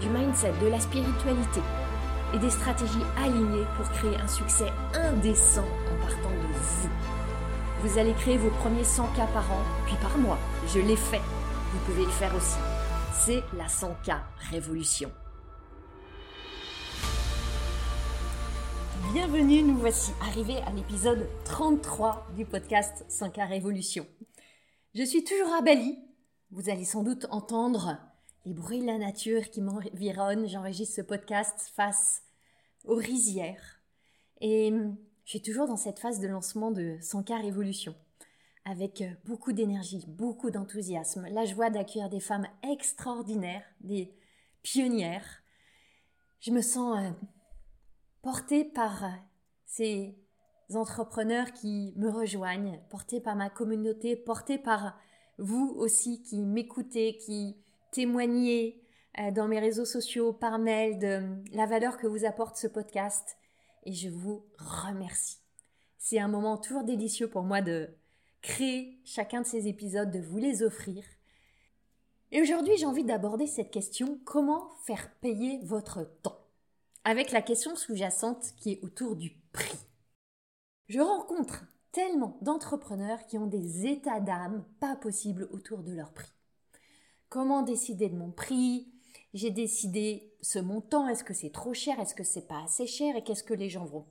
du mindset, de la spiritualité et des stratégies alignées pour créer un succès indécent en partant de vous. Vous allez créer vos premiers 100 k par an, puis par mois. Je l'ai fait. Vous pouvez le faire aussi. C'est la 100K Révolution. Bienvenue, nous voici arrivés à l'épisode 33 du podcast 100K Révolution. Je suis toujours à Bali. Vous allez sans doute entendre les bruits de la nature qui m'environnent. J'enregistre ce podcast face aux rizières. Et je suis toujours dans cette phase de lancement de 100K Révolution avec beaucoup d'énergie, beaucoup d'enthousiasme, la joie d'accueillir des femmes extraordinaires, des pionnières. Je me sens euh, portée par euh, ces entrepreneurs qui me rejoignent, portée par ma communauté, portée par vous aussi qui m'écoutez, qui témoignez euh, dans mes réseaux sociaux, par mail, de la valeur que vous apporte ce podcast. Et je vous remercie. C'est un moment toujours délicieux pour moi de créer chacun de ces épisodes, de vous les offrir. Et aujourd'hui, j'ai envie d'aborder cette question, comment faire payer votre temps? Avec la question sous-jacente qui est autour du prix. Je rencontre tellement d'entrepreneurs qui ont des états d'âme pas possibles autour de leur prix. Comment décider de mon prix? J'ai décidé ce montant, est-ce que c'est trop cher, est-ce que c'est pas assez cher? Et qu'est-ce que les gens vont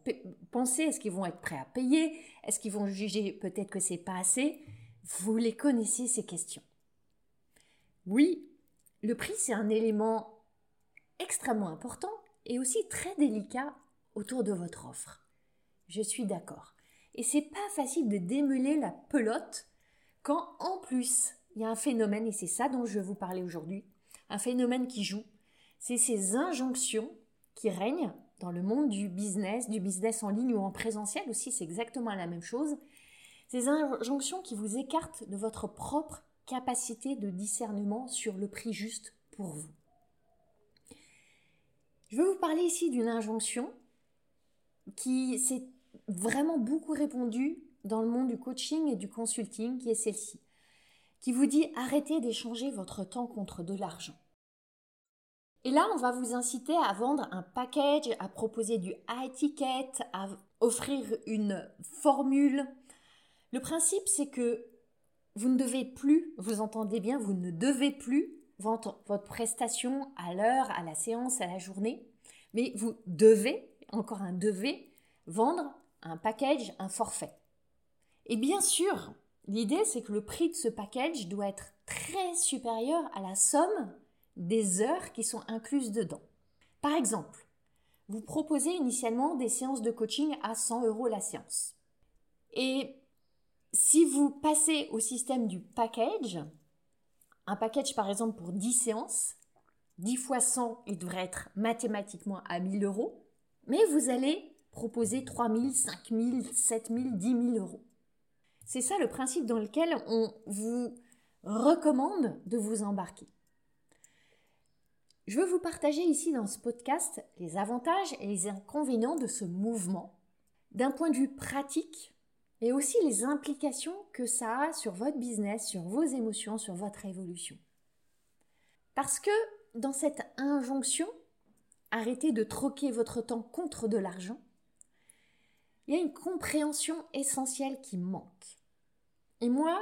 penser, est-ce qu'ils vont être prêts à payer, est-ce qu'ils vont juger peut-être que c'est pas assez? Vous les connaissez ces questions. Oui, le prix c'est un élément extrêmement important et aussi très délicat autour de votre offre. Je suis d'accord. Et c'est pas facile de démêler la pelote quand en plus il y a un phénomène, et c'est ça dont je vais vous parler aujourd'hui, un phénomène qui joue, c'est ces injonctions qui règnent dans le monde du business, du business en ligne ou en présentiel aussi, c'est exactement la même chose. Ces injonctions qui vous écartent de votre propre capacité de discernement sur le prix juste pour vous. Je veux vous parler ici d'une injonction qui s'est vraiment beaucoup répandue dans le monde du coaching et du consulting, qui est celle-ci qui vous dit arrêtez d'échanger votre temps contre de l'argent. Et là, on va vous inciter à vendre un package, à proposer du high ticket, à offrir une formule. Le principe, c'est que vous ne devez plus, vous entendez bien, vous ne devez plus vendre votre prestation à l'heure, à la séance, à la journée, mais vous devez, encore un devez, vendre un package, un forfait. Et bien sûr, L'idée, c'est que le prix de ce package doit être très supérieur à la somme des heures qui sont incluses dedans. Par exemple, vous proposez initialement des séances de coaching à 100 euros la séance. Et si vous passez au système du package, un package par exemple pour 10 séances, 10 fois 100, il devrait être mathématiquement à 1000 euros, mais vous allez proposer 3000, 5000, 7000, 10 000 euros. C'est ça le principe dans lequel on vous recommande de vous embarquer. Je veux vous partager ici dans ce podcast les avantages et les inconvénients de ce mouvement, d'un point de vue pratique, et aussi les implications que ça a sur votre business, sur vos émotions, sur votre évolution. Parce que dans cette injonction, arrêtez de troquer votre temps contre de l'argent, il y a une compréhension essentielle qui manque. Et moi,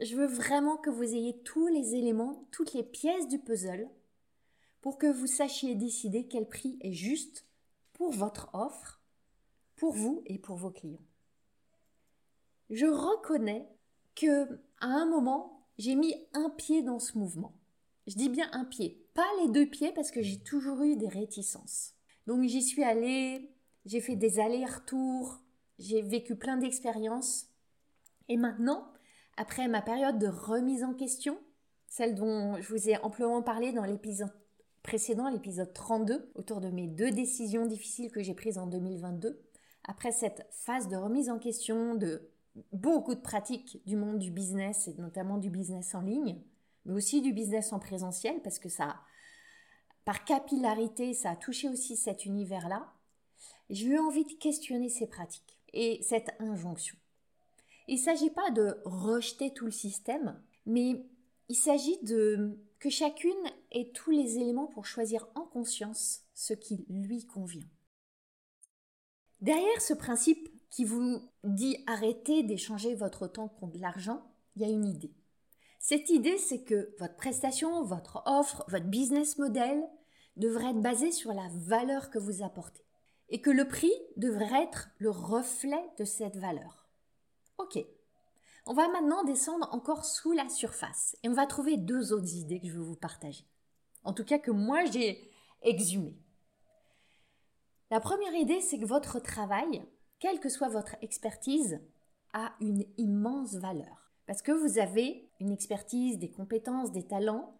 je veux vraiment que vous ayez tous les éléments, toutes les pièces du puzzle pour que vous sachiez décider quel prix est juste pour votre offre, pour vous et pour vos clients. Je reconnais que à un moment, j'ai mis un pied dans ce mouvement. Je dis bien un pied, pas les deux pieds parce que j'ai toujours eu des réticences. Donc j'y suis allée, j'ai fait des allers-retours, j'ai vécu plein d'expériences. Et maintenant, après ma période de remise en question, celle dont je vous ai amplement parlé dans l'épisode précédent, l'épisode 32, autour de mes deux décisions difficiles que j'ai prises en 2022. Après cette phase de remise en question de beaucoup de pratiques du monde du business et notamment du business en ligne, mais aussi du business en présentiel parce que ça, par capillarité, ça a touché aussi cet univers-là. J'ai eu envie de questionner ces pratiques et cette injonction. Il ne s'agit pas de rejeter tout le système, mais il s'agit de que chacune ait tous les éléments pour choisir en conscience ce qui lui convient. Derrière ce principe qui vous dit arrêtez d'échanger votre temps contre l'argent, il y a une idée. Cette idée, c'est que votre prestation, votre offre, votre business model devrait être basé sur la valeur que vous apportez et que le prix devrait être le reflet de cette valeur. Ok, on va maintenant descendre encore sous la surface et on va trouver deux autres idées que je veux vous partager. En tout cas que moi j'ai exhumées. La première idée, c'est que votre travail, quelle que soit votre expertise, a une immense valeur. Parce que vous avez une expertise, des compétences, des talents,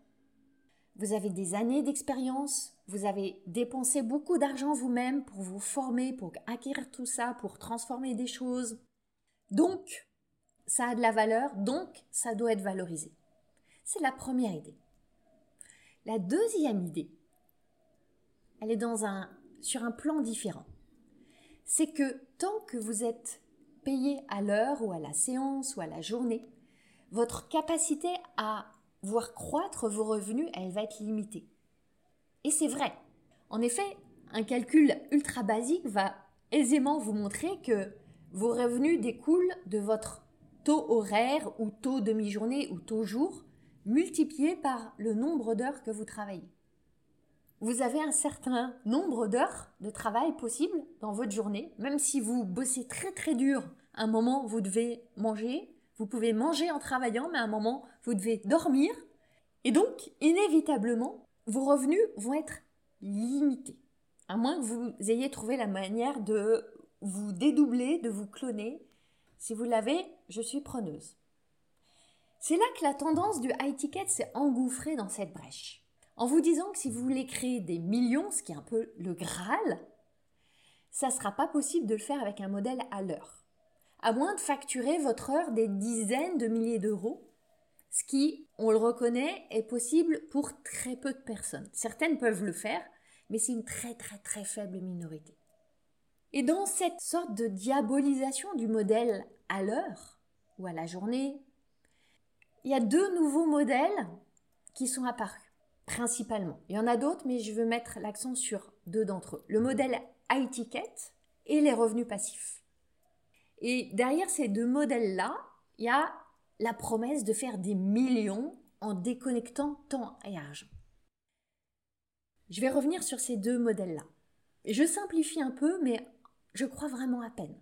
vous avez des années d'expérience, vous avez dépensé beaucoup d'argent vous-même pour vous former, pour acquérir tout ça, pour transformer des choses. Donc, ça a de la valeur, donc ça doit être valorisé. C'est la première idée. La deuxième idée, elle est dans un, sur un plan différent. C'est que tant que vous êtes payé à l'heure ou à la séance ou à la journée, votre capacité à voir croître vos revenus, elle va être limitée. Et c'est vrai. En effet, un calcul ultra basique va aisément vous montrer que vos revenus découlent de votre taux horaire ou taux demi-journée ou taux jour multiplié par le nombre d'heures que vous travaillez. Vous avez un certain nombre d'heures de travail possible dans votre journée, même si vous bossez très très dur. À un moment, vous devez manger, vous pouvez manger en travaillant, mais à un moment, vous devez dormir. Et donc, inévitablement, vos revenus vont être limités. À moins que vous ayez trouvé la manière de vous dédoubler, de vous cloner si vous l'avez, je suis preneuse. C'est là que la tendance du high ticket s'est engouffrée dans cette brèche. En vous disant que si vous voulez créer des millions, ce qui est un peu le Graal, ça ne sera pas possible de le faire avec un modèle à l'heure. À moins de facturer votre heure des dizaines de milliers d'euros, ce qui, on le reconnaît, est possible pour très peu de personnes. Certaines peuvent le faire, mais c'est une très très très faible minorité. Et dans cette sorte de diabolisation du modèle à l'heure ou à la journée, il y a deux nouveaux modèles qui sont apparus, principalement. Il y en a d'autres, mais je veux mettre l'accent sur deux d'entre eux. Le modèle high ticket et les revenus passifs. Et derrière ces deux modèles-là, il y a la promesse de faire des millions en déconnectant temps et argent. Je vais revenir sur ces deux modèles-là. Je simplifie un peu, mais je crois vraiment à peine.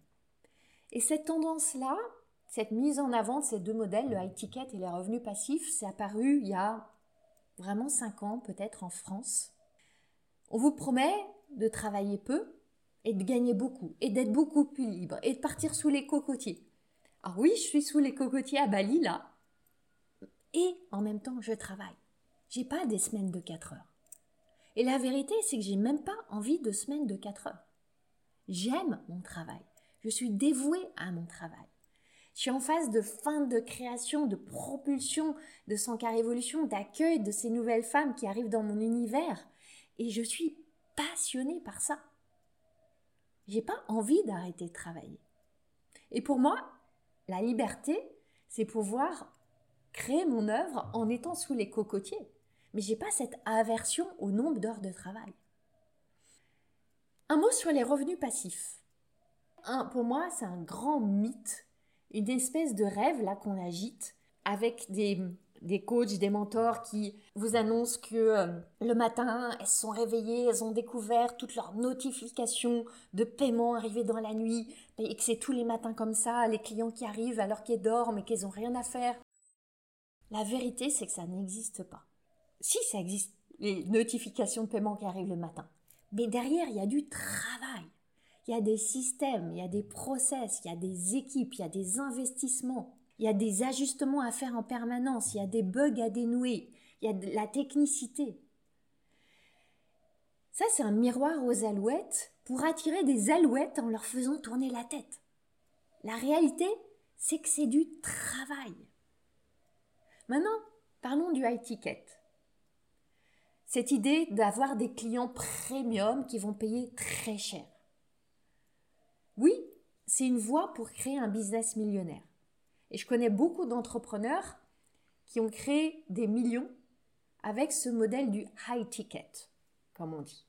Et cette tendance-là, cette mise en avant de ces deux modèles, le high ticket et les revenus passifs, c'est apparu il y a vraiment cinq ans peut-être en France. On vous promet de travailler peu et de gagner beaucoup et d'être beaucoup plus libre et de partir sous les cocotiers. Ah oui, je suis sous les cocotiers à Bali là. Et en même temps, je travaille. J'ai pas des semaines de 4 heures. Et la vérité, c'est que j'ai même pas envie de semaines de 4 heures. J'aime mon travail. Je suis dévouée à mon travail. Je suis en phase de fin de création, de propulsion de Sankar Révolution, d'accueil de ces nouvelles femmes qui arrivent dans mon univers. Et je suis passionnée par ça. J'ai pas envie d'arrêter de travailler. Et pour moi, la liberté, c'est pouvoir créer mon œuvre en étant sous les cocotiers. Mais j'ai pas cette aversion au nombre d'heures de travail. Un mot sur les revenus passifs pour moi, c'est un grand mythe, une espèce de rêve là qu'on agite avec des, des coachs, des mentors qui vous annoncent que euh, le matin, elles sont réveillées, elles ont découvert toutes leurs notifications de paiement arrivées dans la nuit, et que c'est tous les matins comme ça, les clients qui arrivent alors qu'ils dorment et qu'ils n'ont rien à faire. La vérité, c'est que ça n'existe pas. Si ça existe, les notifications de paiement qui arrivent le matin. Mais derrière, il y a du travail il y a des systèmes, il y a des process, il y a des équipes, il y a des investissements, il y a des ajustements à faire en permanence, il y a des bugs à dénouer, il y a de la technicité. Ça, c'est un miroir aux alouettes pour attirer des alouettes en leur faisant tourner la tête. La réalité, c'est que c'est du travail. Maintenant, parlons du high ticket. Cette idée d'avoir des clients premium qui vont payer très cher. Oui, c'est une voie pour créer un business millionnaire. Et je connais beaucoup d'entrepreneurs qui ont créé des millions avec ce modèle du high ticket, comme on dit.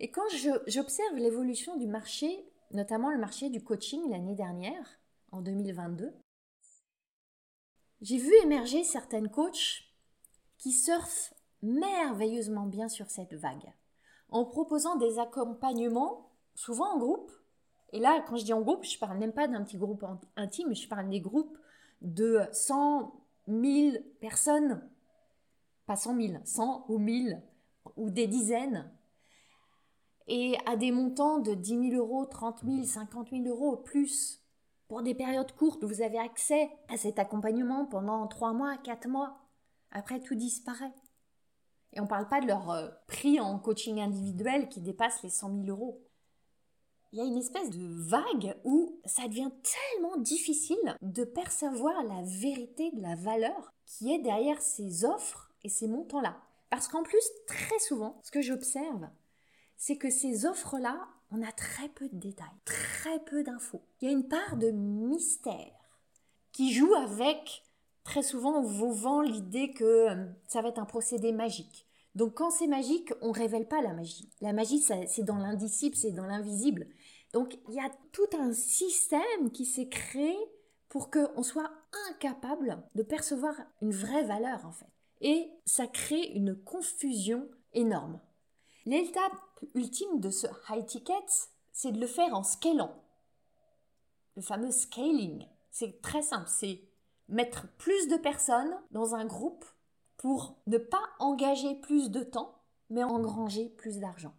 Et quand j'observe l'évolution du marché, notamment le marché du coaching l'année dernière, en 2022, j'ai vu émerger certaines coachs qui surfent merveilleusement bien sur cette vague, en proposant des accompagnements, souvent en groupe. Et là, quand je dis en groupe, je parle même pas d'un petit groupe intime, je parle des groupes de 100, 1000 personnes, pas 100 000, 100 ou 1000 ou des dizaines, et à des montants de 10 000 euros, 30 000, 50 000 euros plus. Pour des périodes courtes, vous avez accès à cet accompagnement pendant 3 mois, 4 mois. Après, tout disparaît. Et on ne parle pas de leur euh, prix en coaching individuel qui dépasse les 100 000 euros. Il y a une espèce de vague où ça devient tellement difficile de percevoir la vérité de la valeur qui est derrière ces offres et ces montants-là. Parce qu'en plus, très souvent, ce que j'observe, c'est que ces offres-là, on a très peu de détails, très peu d'infos. Il y a une part de mystère qui joue avec très souvent on vous vend l'idée que euh, ça va être un procédé magique. Donc quand c'est magique, on révèle pas la magie. La magie, c'est dans l'indicible, c'est dans l'invisible. Donc il y a tout un système qui s'est créé pour qu'on soit incapable de percevoir une vraie valeur en fait. Et ça crée une confusion énorme. L'étape ultime de ce high ticket, c'est de le faire en scalant. Le fameux scaling. C'est très simple, c'est mettre plus de personnes dans un groupe pour ne pas engager plus de temps, mais engranger plus d'argent.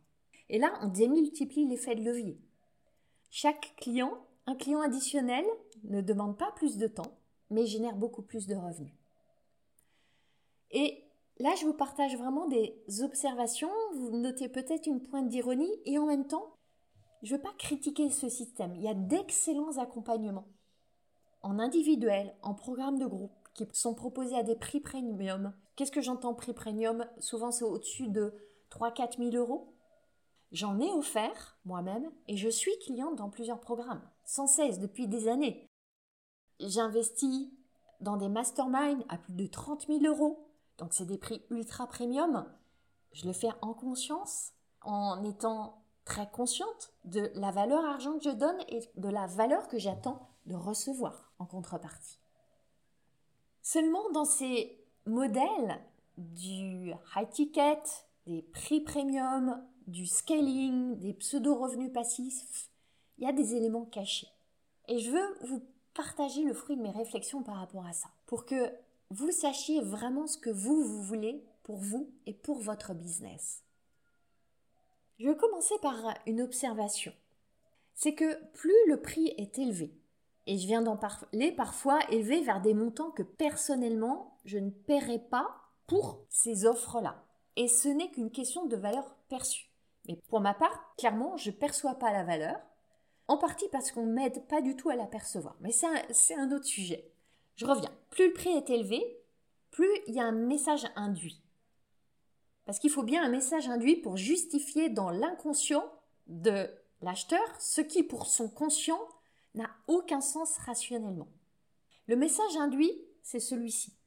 Et là, on démultiplie l'effet de levier. Chaque client, un client additionnel, ne demande pas plus de temps, mais génère beaucoup plus de revenus. Et là, je vous partage vraiment des observations, vous notez peut-être une pointe d'ironie, et en même temps, je ne veux pas critiquer ce système. Il y a d'excellents accompagnements en individuel, en programme de groupe, qui sont proposés à des prix premium. Qu'est-ce que j'entends prix premium? Souvent, c'est au-dessus de 3-4 000 euros. J'en ai offert moi-même et je suis cliente dans plusieurs programmes, sans cesse, depuis des années. J'investis dans des masterminds à plus de 30 000 euros, donc c'est des prix ultra premium. Je le fais en conscience, en étant très consciente de la valeur argent que je donne et de la valeur que j'attends de recevoir en contrepartie. Seulement dans ces modèles du high ticket, des prix premium, du scaling, des pseudo-revenus passifs, il y a des éléments cachés. Et je veux vous partager le fruit de mes réflexions par rapport à ça, pour que vous sachiez vraiment ce que vous, vous voulez pour vous et pour votre business. Je vais commencer par une observation. C'est que plus le prix est élevé, et je viens d'en parler parfois élevé vers des montants que personnellement je ne paierai pas pour ces offres-là. Et ce n'est qu'une question de valeur perçue. Mais pour ma part, clairement, je ne perçois pas la valeur, en partie parce qu'on ne m'aide pas du tout à la percevoir. Mais c'est un, un autre sujet. Je reviens. Plus le prix est élevé, plus il y a un message induit. Parce qu'il faut bien un message induit pour justifier dans l'inconscient de l'acheteur ce qui, pour son conscient, n'a aucun sens rationnellement. Le message induit, c'est celui-ci.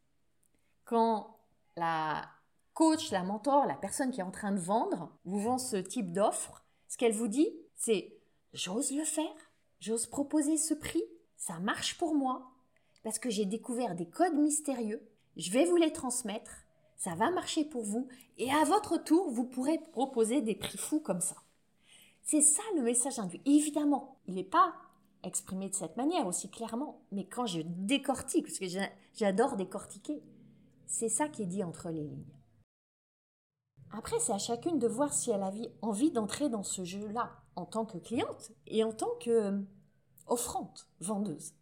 Quand la coach, la mentor, la personne qui est en train de vendre vous vend ce type d'offre, ce qu'elle vous dit, c'est j'ose le faire, j'ose proposer ce prix, ça marche pour moi, parce que j'ai découvert des codes mystérieux, je vais vous les transmettre, ça va marcher pour vous, et à votre tour, vous pourrez proposer des prix fous comme ça. C'est ça le message induit. évidemment, il n'est pas exprimé de cette manière aussi clairement. Mais quand je décortique, parce que j'adore décortiquer, c'est ça qui est dit entre les lignes. Après, c'est à chacune de voir si elle a envie d'entrer dans ce jeu-là en tant que cliente et en tant que euh, offrante, vendeuse.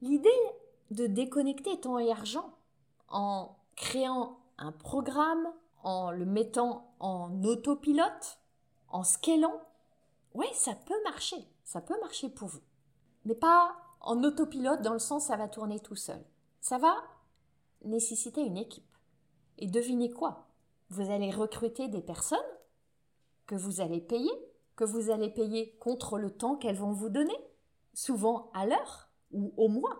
L'idée de déconnecter temps et argent en créant un programme, en le mettant en autopilote, en scalant, oui, ça peut marcher. Ça peut marcher pour vous. Mais pas en autopilote dans le sens ça va tourner tout seul. Ça va nécessiter une équipe. Et devinez quoi? Vous allez recruter des personnes que vous allez payer, que vous allez payer contre le temps qu'elles vont vous donner, souvent à l'heure ou au mois.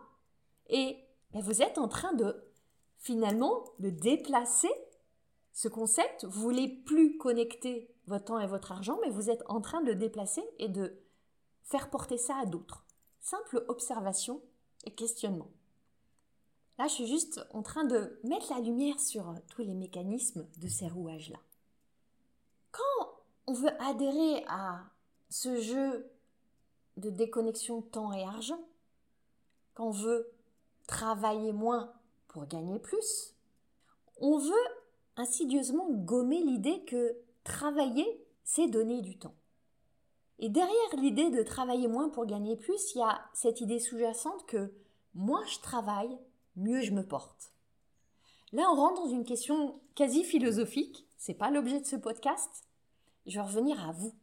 Et ben, vous êtes en train de finalement de déplacer ce concept. Vous voulez plus connecter votre temps et votre argent, mais vous êtes en train de déplacer et de faire porter ça à d'autres. Simple observation et questionnement. Là, je suis juste en train de mettre la lumière sur tous les mécanismes de ces rouages-là. Quand on veut adhérer à ce jeu de déconnexion temps et argent, quand on veut travailler moins pour gagner plus, on veut insidieusement gommer l'idée que travailler, c'est donner du temps. Et derrière l'idée de travailler moins pour gagner plus, il y a cette idée sous-jacente que moins je travaille, mieux je me porte. Là, on rentre dans une question quasi philosophique. C'est pas l'objet de ce podcast. Je vais revenir à vous.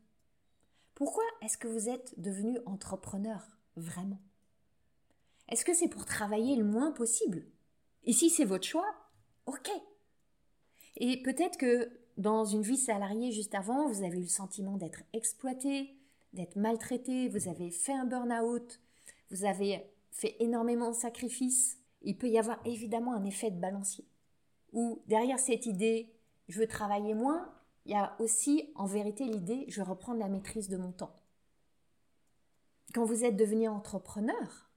Pourquoi est-ce que vous êtes devenu entrepreneur vraiment? Est-ce que c'est pour travailler le moins possible? Et si c'est votre choix, ok. Et peut-être que dans une vie salariée juste avant, vous avez eu le sentiment d'être exploité, d'être maltraité, vous avez fait un burn-out, vous avez fait énormément de sacrifices. Il peut y avoir évidemment un effet de balancier. Ou derrière cette idée, je veux travailler moins, il y a aussi en vérité l'idée, je vais reprendre la maîtrise de mon temps. Quand vous êtes devenu entrepreneur,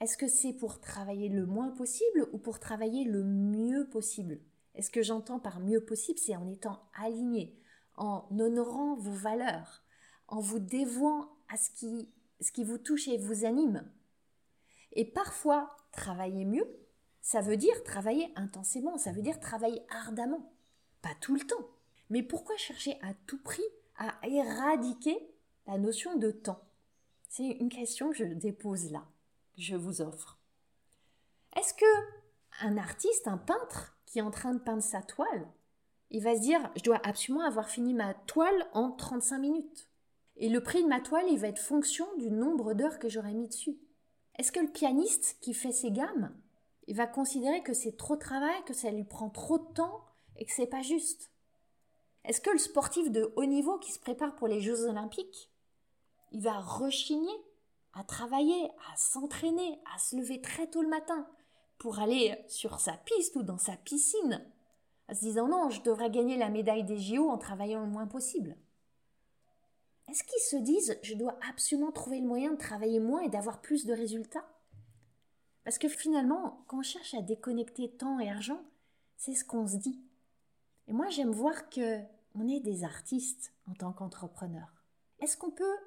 est-ce que c'est pour travailler le moins possible ou pour travailler le mieux possible? Est ce que j'entends par mieux possible, c'est en étant aligné, en honorant vos valeurs, en vous dévouant à ce qui, ce qui vous touche et vous anime. Et parfois, travailler mieux, ça veut dire travailler intensément, ça veut dire travailler ardemment. Pas tout le temps. Mais pourquoi chercher à tout prix à éradiquer la notion de temps? C'est une question que je dépose là, que je vous offre. Est-ce que un artiste, un peintre, qui est en train de peindre sa toile, il va se dire je dois absolument avoir fini ma toile en 35 minutes? Et le prix de ma toile, il va être fonction du nombre d'heures que j'aurai mis dessus. Est-ce que le pianiste qui fait ses gammes, il va considérer que c'est trop de travail, que ça lui prend trop de temps et que c'est pas juste? Est-ce que le sportif de haut niveau qui se prépare pour les Jeux Olympiques, il va rechigner à travailler, à s'entraîner, à se lever très tôt le matin, pour aller sur sa piste ou dans sa piscine, en se disant non, je devrais gagner la médaille des JO en travaillant le moins possible. Est-ce qu'ils se disent je dois absolument trouver le moyen de travailler moins et d'avoir plus de résultats? Parce que finalement, quand on cherche à déconnecter temps et argent, c'est ce qu'on se dit. Et moi, j'aime voir que on est des artistes en tant qu'entrepreneurs. Est-ce qu'on peut,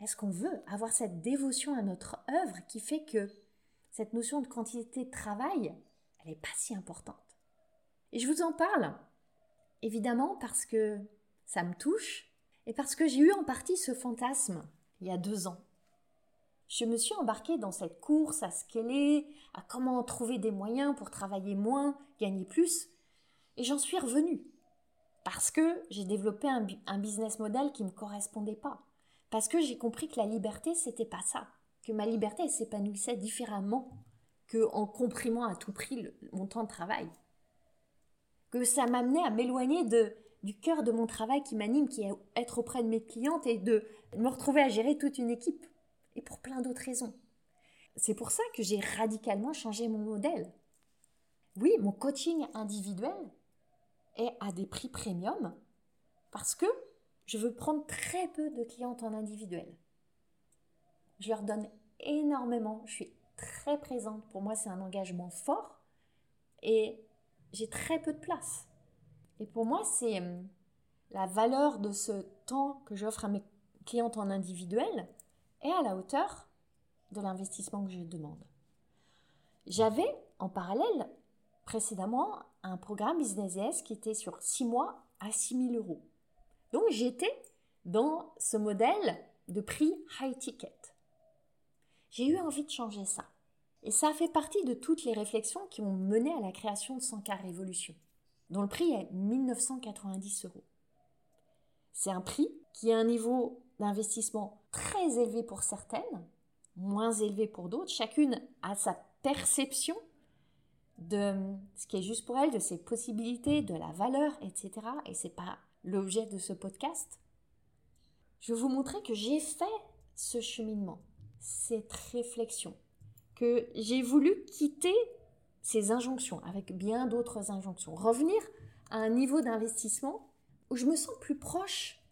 est-ce qu'on veut avoir cette dévotion à notre œuvre qui fait que cette notion de quantité de travail, elle n'est pas si importante? Et je vous en parle, évidemment, parce que ça me touche et parce que j'ai eu en partie ce fantasme il y a deux ans. Je me suis embarquée dans cette course à scaler, à comment trouver des moyens pour travailler moins, gagner plus, et j'en suis revenue. Parce que j'ai développé un, business model qui ne me correspondait pas. Parce que j'ai compris que la liberté, c'était pas ça que ma liberté s'épanouissait différemment que en comprimant à tout prix mon temps de travail. Que ça m'amenait à m'éloigner de, du cœur de mon travail qui m'anime, qui est être auprès de mes clientes et de me retrouver à gérer toute une équipe. Et pour plein d'autres raisons. C'est pour ça que j'ai radicalement changé mon modèle. Oui, mon coaching individuel est à des prix premium parce que je veux prendre très peu de clientes en individuel. Je leur donne énormément. Je suis très présente. Pour moi, c'est un engagement fort. Et j'ai très peu de place. Et pour moi, c'est hum, la valeur de ce temps que j'offre à mes clientes en individuel est à la hauteur de l'investissement que je demande. J'avais en parallèle précédemment un programme Business qui était sur 6 mois à 6 000 euros. Donc j'étais dans ce modèle de prix high ticket. J'ai eu envie de changer ça. Et ça fait partie de toutes les réflexions qui ont mené à la création de 100K Révolution. Dont le prix est 1990 euros. C'est un prix qui a un niveau d'investissement très élevé pour certaines, moins élevé pour d'autres. Chacune a sa perception de ce qui est juste pour elle, de ses possibilités, de la valeur, etc. Et c'est pas l'objet de ce podcast. Je vais vous montrer que j'ai fait ce cheminement, cette réflexion, que j'ai voulu quitter ces injonctions avec bien d'autres injonctions, revenir à un niveau d'investissement où je me sens plus proche,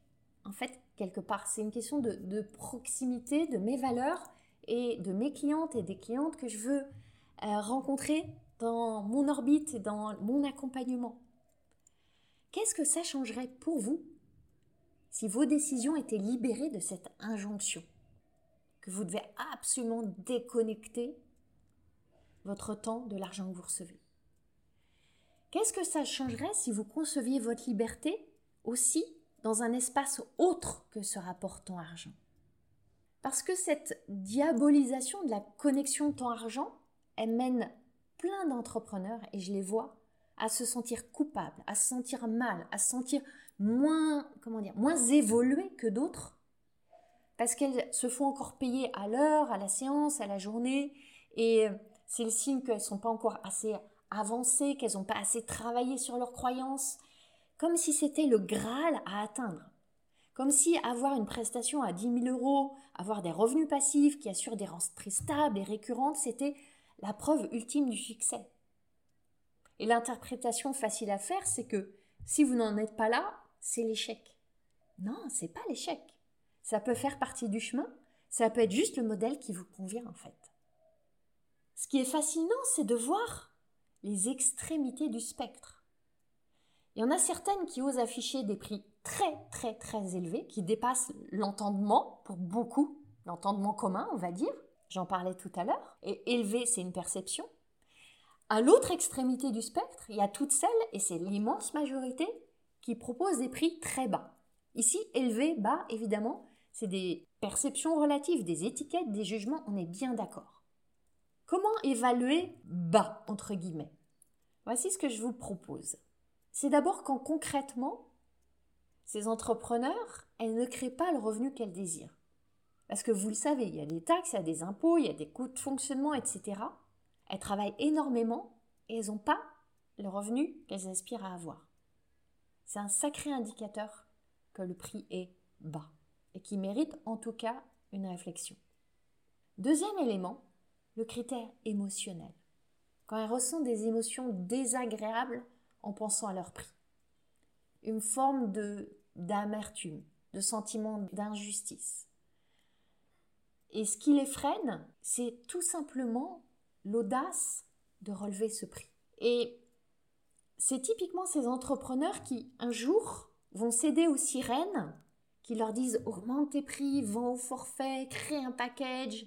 en fait, quelque part. C'est une question de, proximité de mes valeurs et de mes clientes et des clientes que je veux euh, rencontrer dans mon orbite et dans mon accompagnement. Qu'est-ce que ça changerait pour vous si vos décisions étaient libérées de cette injonction que vous devez absolument déconnecter votre temps de l'argent que vous recevez. Qu'est-ce que ça changerait si vous conceviez votre liberté aussi dans un espace autre que ce rapport temps-argent Parce que cette diabolisation de la connexion temps-argent, elle mène plein d'entrepreneurs, et je les vois, à se sentir coupables, à se sentir mal, à se sentir moins, comment dire, moins évolués que d'autres, parce qu'elles se font encore payer à l'heure, à la séance, à la journée, et c'est le signe qu'elles ne sont pas encore assez avancées, qu'elles n'ont pas assez travaillé sur leurs croyances, comme si c'était le Graal à atteindre. Comme si avoir une prestation à 10 000 euros, avoir des revenus passifs qui assurent des rentrées stables et récurrentes, c'était la preuve ultime du succès. Et l'interprétation facile à faire, c'est que si vous n'en êtes pas là, c'est l'échec. Non, c'est pas l'échec. Ça peut faire partie du chemin, ça peut être juste le modèle qui vous convient en fait. Ce qui est fascinant, c'est de voir les extrémités du spectre. Il y en a certaines qui osent afficher des prix très très très élevés, qui dépassent l'entendement pour beaucoup, l'entendement commun on va dire, j'en parlais tout à l'heure, et élevé, c'est une perception. À l'autre extrémité du spectre, il y a toutes celles, et c'est l'immense majorité, qui proposent des prix très bas. Ici, élevé, bas, évidemment, c'est des perceptions relatives, des étiquettes, des jugements, on est bien d'accord. Comment évaluer bas, entre guillemets? Voici ce que je vous propose. C'est d'abord quand concrètement, ces entrepreneurs, elles ne créent pas le revenu qu'elles désirent. Parce que vous le savez, il y a des taxes, il y a des impôts, il y a des coûts de fonctionnement, etc. Elles travaillent énormément et elles n'ont pas le revenu qu'elles aspirent à avoir. C'est un sacré indicateur que le prix est bas et qui mérite en tout cas une réflexion. Deuxième élément, le critère émotionnel. Quand elles ressentent des émotions désagréables en pensant à leur prix. Une forme de d'amertume, de sentiment d'injustice, et ce qui les freine, c'est tout simplement l'audace de relever ce prix. Et c'est typiquement ces entrepreneurs qui, un jour, vont céder aux sirènes qui leur disent augmente tes prix, vends au forfait, crée un package.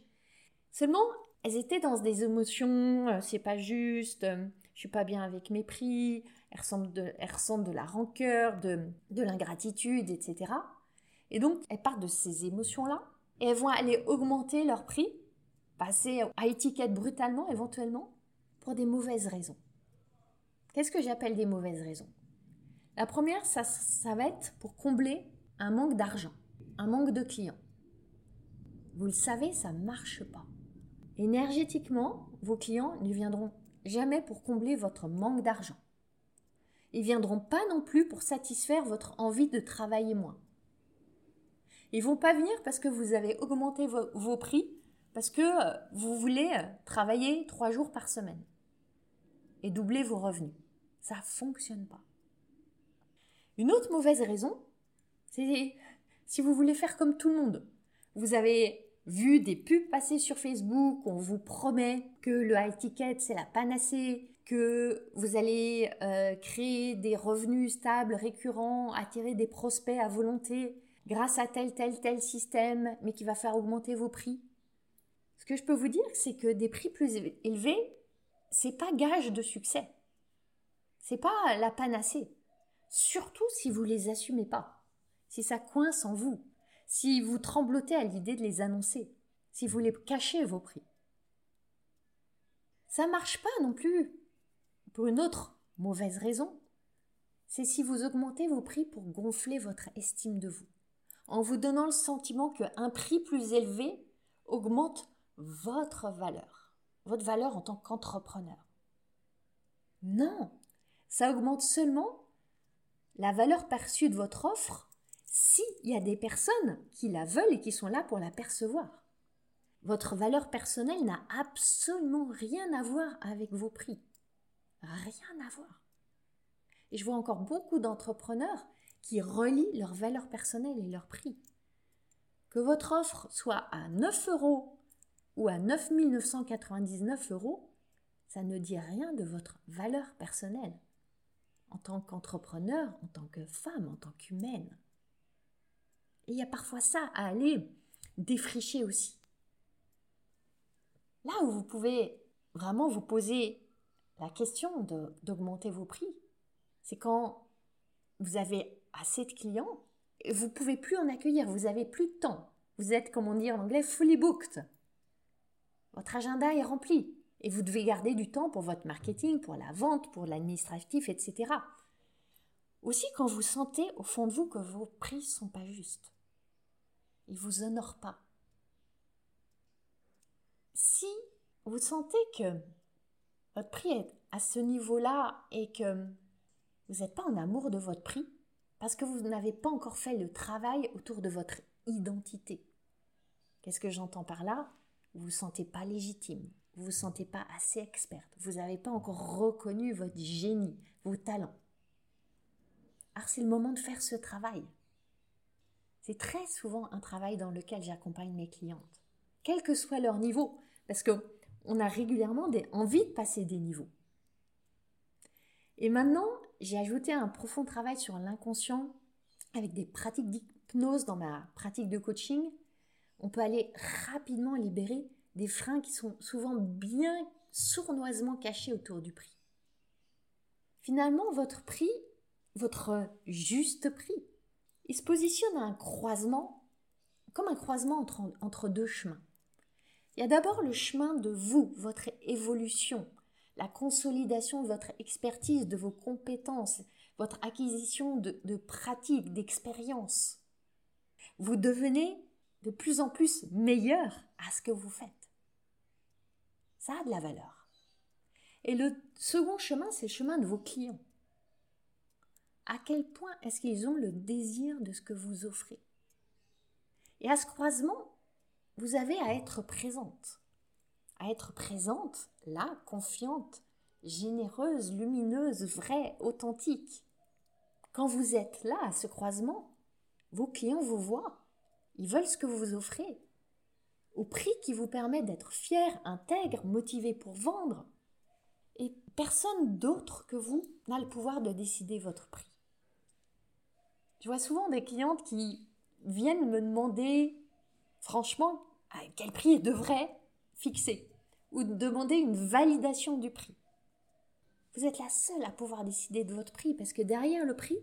Seulement, elles étaient dans des émotions, euh, c'est pas juste, euh, je suis pas bien avec mes prix, elles ressentent de, de la rancœur, de, de l'ingratitude, etc. Et donc, elles partent de ces émotions-là et elles vont aller augmenter leur prix, passer à étiquette brutalement éventuellement, pour des mauvaises raisons. Qu'est-ce que j'appelle des mauvaises raisons? La première, ça, ça va être pour combler un manque d'argent, un manque de clients. Vous le savez, ça ne marche pas. Énergétiquement, vos clients ne viendront jamais pour combler votre manque d'argent. Ils viendront pas non plus pour satisfaire votre envie de travailler moins. Ils vont pas venir parce que vous avez augmenté vos, prix, parce que euh, vous voulez euh, travailler trois jours par semaine et doubler vos revenus. Ça fonctionne pas. Une autre mauvaise raison, c'est si vous voulez faire comme tout le monde. Vous avez vu des pubs passer sur Facebook, on vous promet que le high ticket c'est la panacée, que vous allez euh, créer des revenus stables, récurrents, attirer des prospects à volonté, grâce à tel, tel, tel système, mais qui va faire augmenter vos prix. Ce que je peux vous dire, c'est que des prix plus élevés, c'est pas gage de succès. C'est pas la panacée. Surtout si vous les assumez pas. Si ça coince en vous. Si vous tremblotez à l'idée de les annoncer. Si vous les cachez vos prix. Ça marche pas non plus. Pour une autre mauvaise raison, c'est si vous augmentez vos prix pour gonfler votre estime de vous, en vous donnant le sentiment qu'un prix plus élevé augmente votre valeur, votre valeur en tant qu'entrepreneur. Non, ça augmente seulement la valeur perçue de votre offre s'il y a des personnes qui la veulent et qui sont là pour la percevoir. Votre valeur personnelle n'a absolument rien à voir avec vos prix. Rien à voir. Et je vois encore beaucoup d'entrepreneurs qui relient leur valeur personnelle et leur prix. Que votre offre soit à 9 euros ou à 9 999 euros, ça ne dit rien de votre valeur personnelle en tant qu'entrepreneur, en tant que femme, en tant qu'humaine. Il y a parfois ça à aller défricher aussi. Là où vous pouvez vraiment vous poser la question d'augmenter vos prix, c'est quand vous avez assez de clients et vous pouvez plus en accueillir, vous n'avez plus de temps. Vous êtes, comme on dit en anglais, fully booked. Votre agenda est rempli et vous devez garder du temps pour votre marketing, pour la vente, pour l'administratif, etc. Aussi quand vous sentez au fond de vous que vos prix sont pas justes. Ils vous honorent pas. Si vous sentez que votre prix est à ce niveau-là et que vous n'êtes pas en amour de votre prix, parce que vous n'avez pas encore fait le travail autour de votre identité. Qu'est-ce que j'entends par là? Vous ne vous sentez pas légitime, vous ne vous sentez pas assez experte, vous n'avez pas encore reconnu votre génie, vos talents. Alors c'est le moment de faire ce travail. C'est très souvent un travail dans lequel j'accompagne mes clientes, quel que soit leur niveau, parce qu'on a régulièrement des, envie de passer des niveaux. Et maintenant, j'ai ajouté un profond travail sur l'inconscient avec des pratiques d'hypnose dans ma pratique de coaching. On peut aller rapidement libérer des freins qui sont souvent bien sournoisement cachés autour du prix. Finalement, votre prix, votre juste prix, il se positionne à un croisement, comme un croisement entre, entre deux chemins. Il y a d'abord le chemin de vous, votre évolution, la consolidation de votre expertise, de vos compétences, votre acquisition de, de pratiques, d'expériences. Vous devenez de plus en plus meilleur à ce que vous faites. Ça a de la valeur. Et le second chemin, c'est le chemin de vos clients. À quel point est-ce qu'ils ont le désir de ce que vous offrez? Et à ce croisement, vous avez à être présente à être présente, là, confiante, généreuse, lumineuse, vraie, authentique. Quand vous êtes là, à ce croisement, vos clients vous voient. Ils veulent ce que vous offrez. Au prix qui vous permet d'être fier, intègre, motivé pour vendre. Et personne d'autre que vous n'a le pouvoir de décider votre prix. Je vois souvent des clientes qui viennent me demander, franchement, à quel prix devrait fixer ou de demander une validation du prix. Vous êtes la seule à pouvoir décider de votre prix parce que derrière le prix,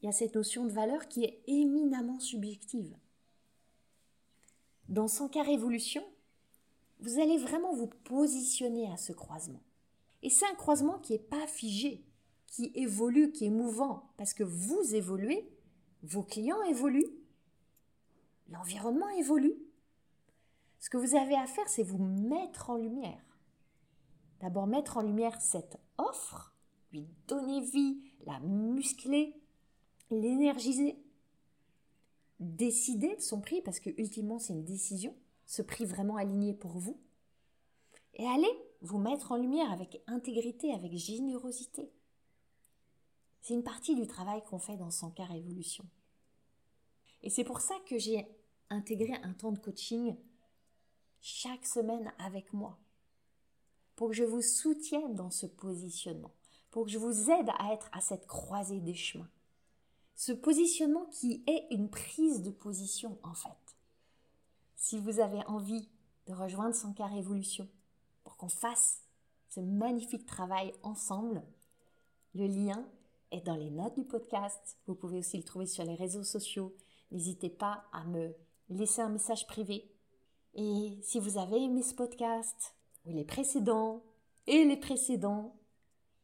il y a cette notion de valeur qui est éminemment subjective. Dans 100 révolution, vous allez vraiment vous positionner à ce croisement. Et c'est un croisement qui n'est pas figé, qui évolue, qui est mouvant, parce que vous évoluez, vos clients évoluent, l'environnement évolue, ce que vous avez à faire, c'est vous mettre en lumière. D'abord mettre en lumière cette offre, lui donner vie, la muscler, l'énergiser, décider de son prix, parce que ultimement c'est une décision, ce prix vraiment aligné pour vous, et allez vous mettre en lumière avec intégrité, avec générosité. C'est une partie du travail qu'on fait dans 100 cas. Et c'est pour ça que j'ai intégré un temps de coaching chaque semaine avec moi, pour que je vous soutienne dans ce positionnement, pour que je vous aide à être à cette croisée des chemins. Ce positionnement qui est une prise de position en fait. Si vous avez envie de rejoindre son cas Révolution pour qu'on fasse ce magnifique travail ensemble, le lien est dans les notes du podcast. Vous pouvez aussi le trouver sur les réseaux sociaux. N'hésitez pas à me laisser un message privé et si vous avez aimé ce podcast, ou les précédents, et les précédents,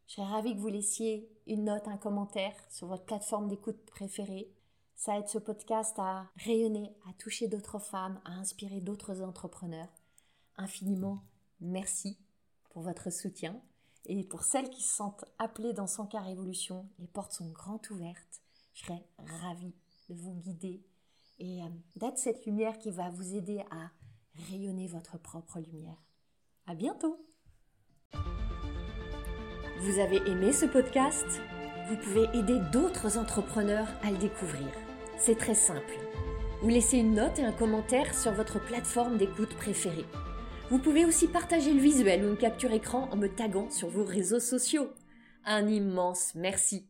Je serais ravie que vous laissiez une note, un commentaire sur votre plateforme d'écoute préférée. Ça aide ce podcast à rayonner, à toucher d'autres femmes, à inspirer d'autres entrepreneurs. Infiniment merci pour votre soutien. Et pour celles qui se sentent appelées dans son cas Révolution, les portes sont grandes ouvertes. Je serais ravie de vous guider et euh, d'être cette lumière qui va vous aider à rayonner votre propre lumière. À bientôt! Vous avez aimé ce podcast? Vous pouvez aider d'autres entrepreneurs à le découvrir. C'est très simple. Vous laissez une note et un commentaire sur votre plateforme d'écoute préférée. Vous pouvez aussi partager le visuel ou une capture écran en me taguant sur vos réseaux sociaux. Un immense merci.